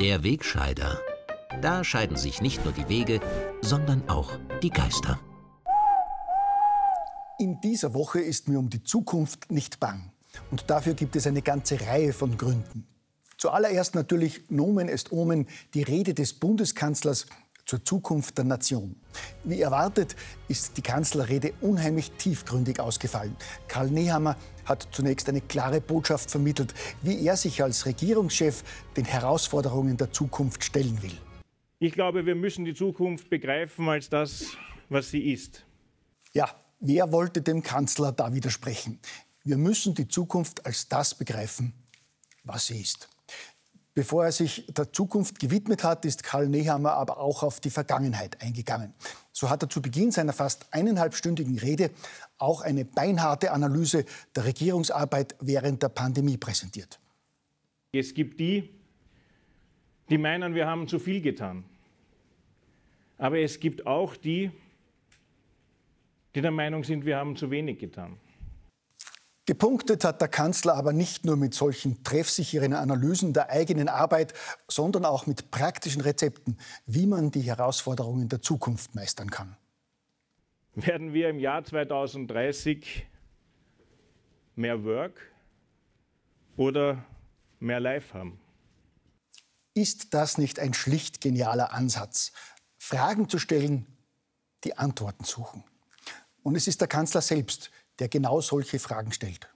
Der Wegscheider. Da scheiden sich nicht nur die Wege, sondern auch die Geister. In dieser Woche ist mir um die Zukunft nicht bang. Und dafür gibt es eine ganze Reihe von Gründen. Zuallererst natürlich Nomen est Omen, die Rede des Bundeskanzlers zur Zukunft der Nation. Wie erwartet ist die Kanzlerrede unheimlich tiefgründig ausgefallen. Karl Nehammer hat zunächst eine klare Botschaft vermittelt, wie er sich als Regierungschef den Herausforderungen der Zukunft stellen will. Ich glaube, wir müssen die Zukunft begreifen als das, was sie ist. Ja, wer wollte dem Kanzler da widersprechen? Wir müssen die Zukunft als das begreifen, was sie ist. Bevor er sich der Zukunft gewidmet hat, ist Karl Nehammer aber auch auf die Vergangenheit eingegangen. So hat er zu Beginn seiner fast eineinhalbstündigen Rede auch eine beinharte Analyse der Regierungsarbeit während der Pandemie präsentiert. Es gibt die, die meinen, wir haben zu viel getan. Aber es gibt auch die, die der Meinung sind, wir haben zu wenig getan. Gepunktet hat der Kanzler aber nicht nur mit solchen treffsicheren Analysen der eigenen Arbeit, sondern auch mit praktischen Rezepten, wie man die Herausforderungen der Zukunft meistern kann. Werden wir im Jahr 2030 mehr Work oder mehr Life haben? Ist das nicht ein schlicht genialer Ansatz? Fragen zu stellen, die Antworten suchen. Und es ist der Kanzler selbst, der genau solche Fragen stellt.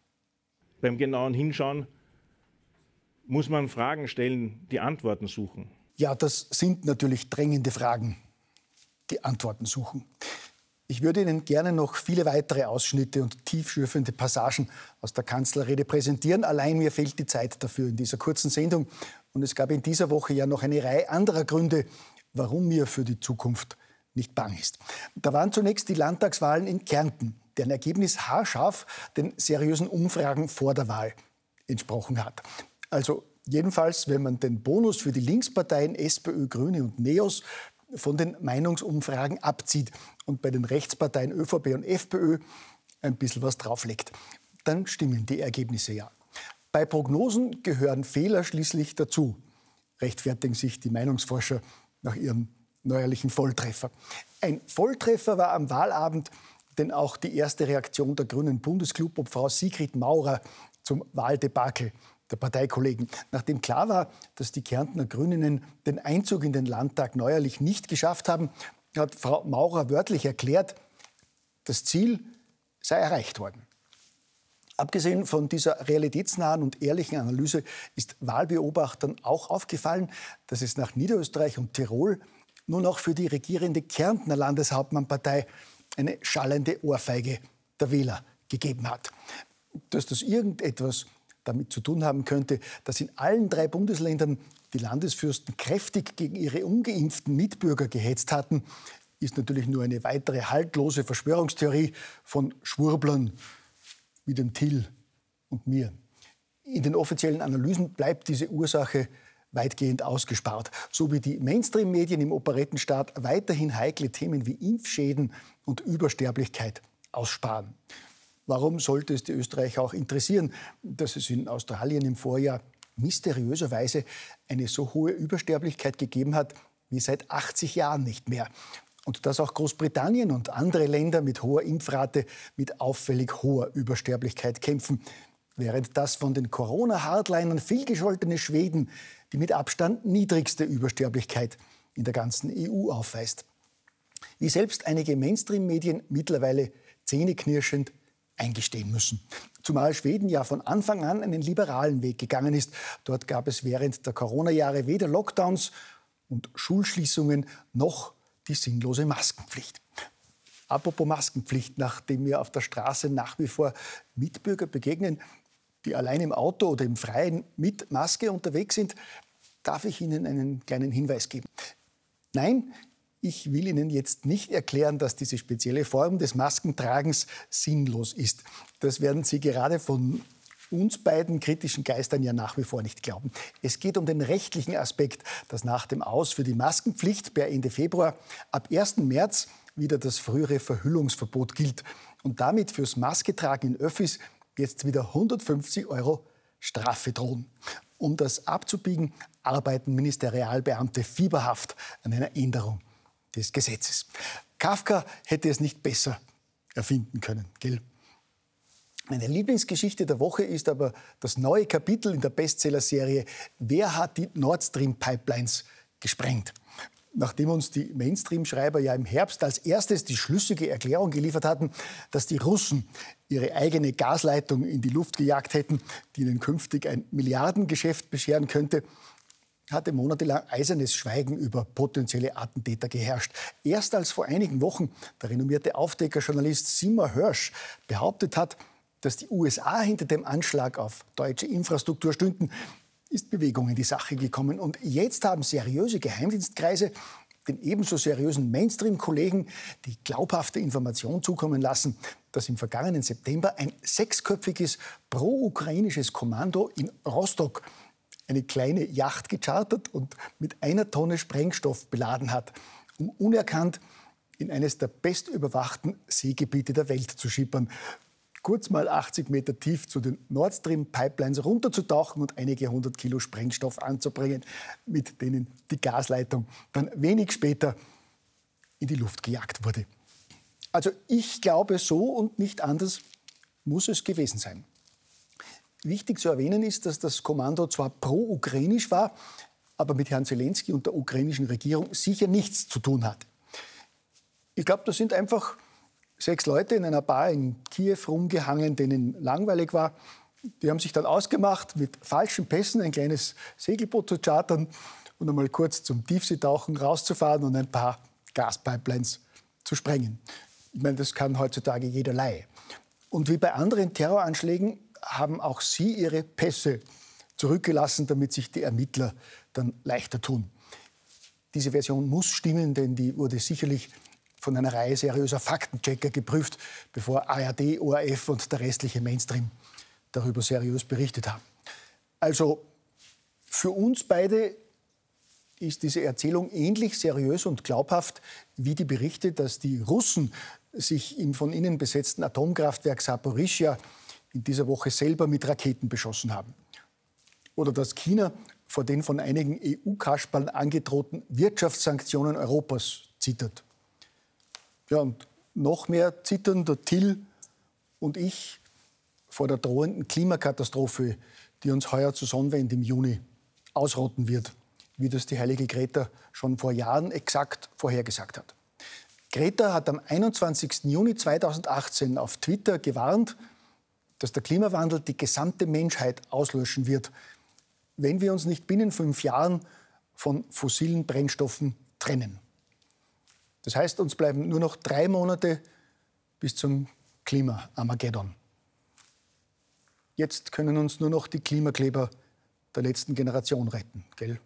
Beim genauen Hinschauen muss man Fragen stellen, die Antworten suchen. Ja, das sind natürlich drängende Fragen, die Antworten suchen. Ich würde Ihnen gerne noch viele weitere Ausschnitte und tiefschürfende Passagen aus der Kanzlerrede präsentieren. Allein mir fehlt die Zeit dafür in dieser kurzen Sendung. Und es gab in dieser Woche ja noch eine Reihe anderer Gründe, warum mir für die Zukunft nicht bang ist. Da waren zunächst die Landtagswahlen in Kärnten deren Ergebnis haarscharf den seriösen Umfragen vor der Wahl entsprochen hat. Also jedenfalls, wenn man den Bonus für die Linksparteien SPÖ, Grüne und NEOS von den Meinungsumfragen abzieht und bei den Rechtsparteien ÖVP und FPÖ ein bisschen was drauflegt, dann stimmen die Ergebnisse ja. Bei Prognosen gehören Fehler schließlich dazu, rechtfertigen sich die Meinungsforscher nach ihrem neuerlichen Volltreffer. Ein Volltreffer war am Wahlabend denn auch die erste Reaktion der grünen Bundesklubobfrau Sigrid Maurer zum Wahldebakel der Parteikollegen. Nachdem klar war, dass die Kärntner Grünen den Einzug in den Landtag neuerlich nicht geschafft haben, hat Frau Maurer wörtlich erklärt, das Ziel sei erreicht worden. Abgesehen von dieser realitätsnahen und ehrlichen Analyse ist Wahlbeobachtern auch aufgefallen, dass es nach Niederösterreich und Tirol nur noch für die regierende Kärntner Landeshauptmannpartei eine schallende Ohrfeige der Wähler gegeben hat. Dass das irgendetwas damit zu tun haben könnte, dass in allen drei Bundesländern die Landesfürsten kräftig gegen ihre ungeimpften Mitbürger gehetzt hatten, ist natürlich nur eine weitere haltlose Verschwörungstheorie von Schwurblern wie dem Till und mir. In den offiziellen Analysen bleibt diese Ursache weitgehend ausgespart, so wie die Mainstream-Medien im Operettenstaat weiterhin heikle Themen wie Impfschäden und Übersterblichkeit aussparen. Warum sollte es die Österreicher auch interessieren, dass es in Australien im Vorjahr mysteriöserweise eine so hohe Übersterblichkeit gegeben hat wie seit 80 Jahren nicht mehr? Und dass auch Großbritannien und andere Länder mit hoher Impfrate mit auffällig hoher Übersterblichkeit kämpfen, während das von den Corona-Hardlinern vielgescholtene Schweden die mit Abstand niedrigste Übersterblichkeit in der ganzen EU aufweist. Wie selbst einige Mainstream-Medien mittlerweile zähneknirschend eingestehen müssen. Zumal Schweden ja von Anfang an einen liberalen Weg gegangen ist. Dort gab es während der Corona-Jahre weder Lockdowns und Schulschließungen noch die sinnlose Maskenpflicht. Apropos Maskenpflicht, nachdem mir auf der Straße nach wie vor Mitbürger begegnen, die allein im Auto oder im Freien mit Maske unterwegs sind, darf ich Ihnen einen kleinen Hinweis geben. Nein, ich will Ihnen jetzt nicht erklären, dass diese spezielle Form des Maskentragens sinnlos ist. Das werden Sie gerade von uns beiden kritischen Geistern ja nach wie vor nicht glauben. Es geht um den rechtlichen Aspekt, dass nach dem Aus für die Maskenpflicht per Ende Februar ab 1. März wieder das frühere Verhüllungsverbot gilt und damit fürs Masketragen in Öffis jetzt wieder 150 Euro Strafe drohen. Um das abzubiegen, arbeiten Ministerialbeamte fieberhaft an einer Änderung des Gesetzes. Kafka hätte es nicht besser erfinden können, gell? Meine Lieblingsgeschichte der Woche ist aber das neue Kapitel in der Bestsellerserie Wer hat die Nord Stream Pipelines gesprengt? Nachdem uns die Mainstream-Schreiber ja im Herbst als erstes die schlüssige Erklärung geliefert hatten, dass die Russen ihre eigene Gasleitung in die Luft gejagt hätten, die ihnen künftig ein Milliardengeschäft bescheren könnte, hatte monatelang eisernes Schweigen über potenzielle Attentäter geherrscht. Erst als vor einigen Wochen der renommierte Aufdeckerjournalist Seymour Hirsch behauptet hat, dass die USA hinter dem Anschlag auf deutsche Infrastruktur stünden, ist Bewegung in die Sache gekommen. Und jetzt haben seriöse Geheimdienstkreise den ebenso seriösen Mainstream-Kollegen die glaubhafte Information zukommen lassen, dass im vergangenen September ein sechsköpfiges pro-ukrainisches Kommando in Rostock eine kleine Yacht gechartert und mit einer Tonne Sprengstoff beladen hat, um unerkannt in eines der bestüberwachten Seegebiete der Welt zu schippern kurz mal 80 Meter tief zu den Nord Stream Pipelines runterzutauchen und einige hundert Kilo Sprengstoff anzubringen, mit denen die Gasleitung dann wenig später in die Luft gejagt wurde. Also ich glaube, so und nicht anders muss es gewesen sein. Wichtig zu erwähnen ist, dass das Kommando zwar pro-ukrainisch war, aber mit Herrn Zelensky und der ukrainischen Regierung sicher nichts zu tun hat. Ich glaube, das sind einfach sechs Leute in einer Bar in Kiew rumgehangen, denen langweilig war. Die haben sich dann ausgemacht, mit falschen Pässen ein kleines Segelboot zu chartern und einmal kurz zum Tiefseetauchen rauszufahren und ein paar Gaspipelines zu sprengen. Ich meine, das kann heutzutage jederlei. Und wie bei anderen Terroranschlägen haben auch sie ihre Pässe zurückgelassen, damit sich die Ermittler dann leichter tun. Diese Version muss stimmen, denn die wurde sicherlich von einer Reihe seriöser Faktenchecker geprüft, bevor ARD, ORF und der restliche Mainstream darüber seriös berichtet haben. Also für uns beide ist diese Erzählung ähnlich seriös und glaubhaft wie die Berichte, dass die Russen sich im von ihnen besetzten Atomkraftwerk Saporischia in dieser Woche selber mit Raketen beschossen haben. Oder dass China vor den von einigen EU-Kaspern angedrohten Wirtschaftssanktionen Europas zittert. Ja, und noch mehr zittern der Till und ich vor der drohenden Klimakatastrophe, die uns heuer zur Sonnenwende im Juni ausrotten wird, wie das die heilige Greta schon vor Jahren exakt vorhergesagt hat. Greta hat am 21. Juni 2018 auf Twitter gewarnt, dass der Klimawandel die gesamte Menschheit auslöschen wird, wenn wir uns nicht binnen fünf Jahren von fossilen Brennstoffen trennen. Das heißt, uns bleiben nur noch drei Monate bis zum Klima-Armageddon. Jetzt können uns nur noch die Klimakleber der letzten Generation retten, gell?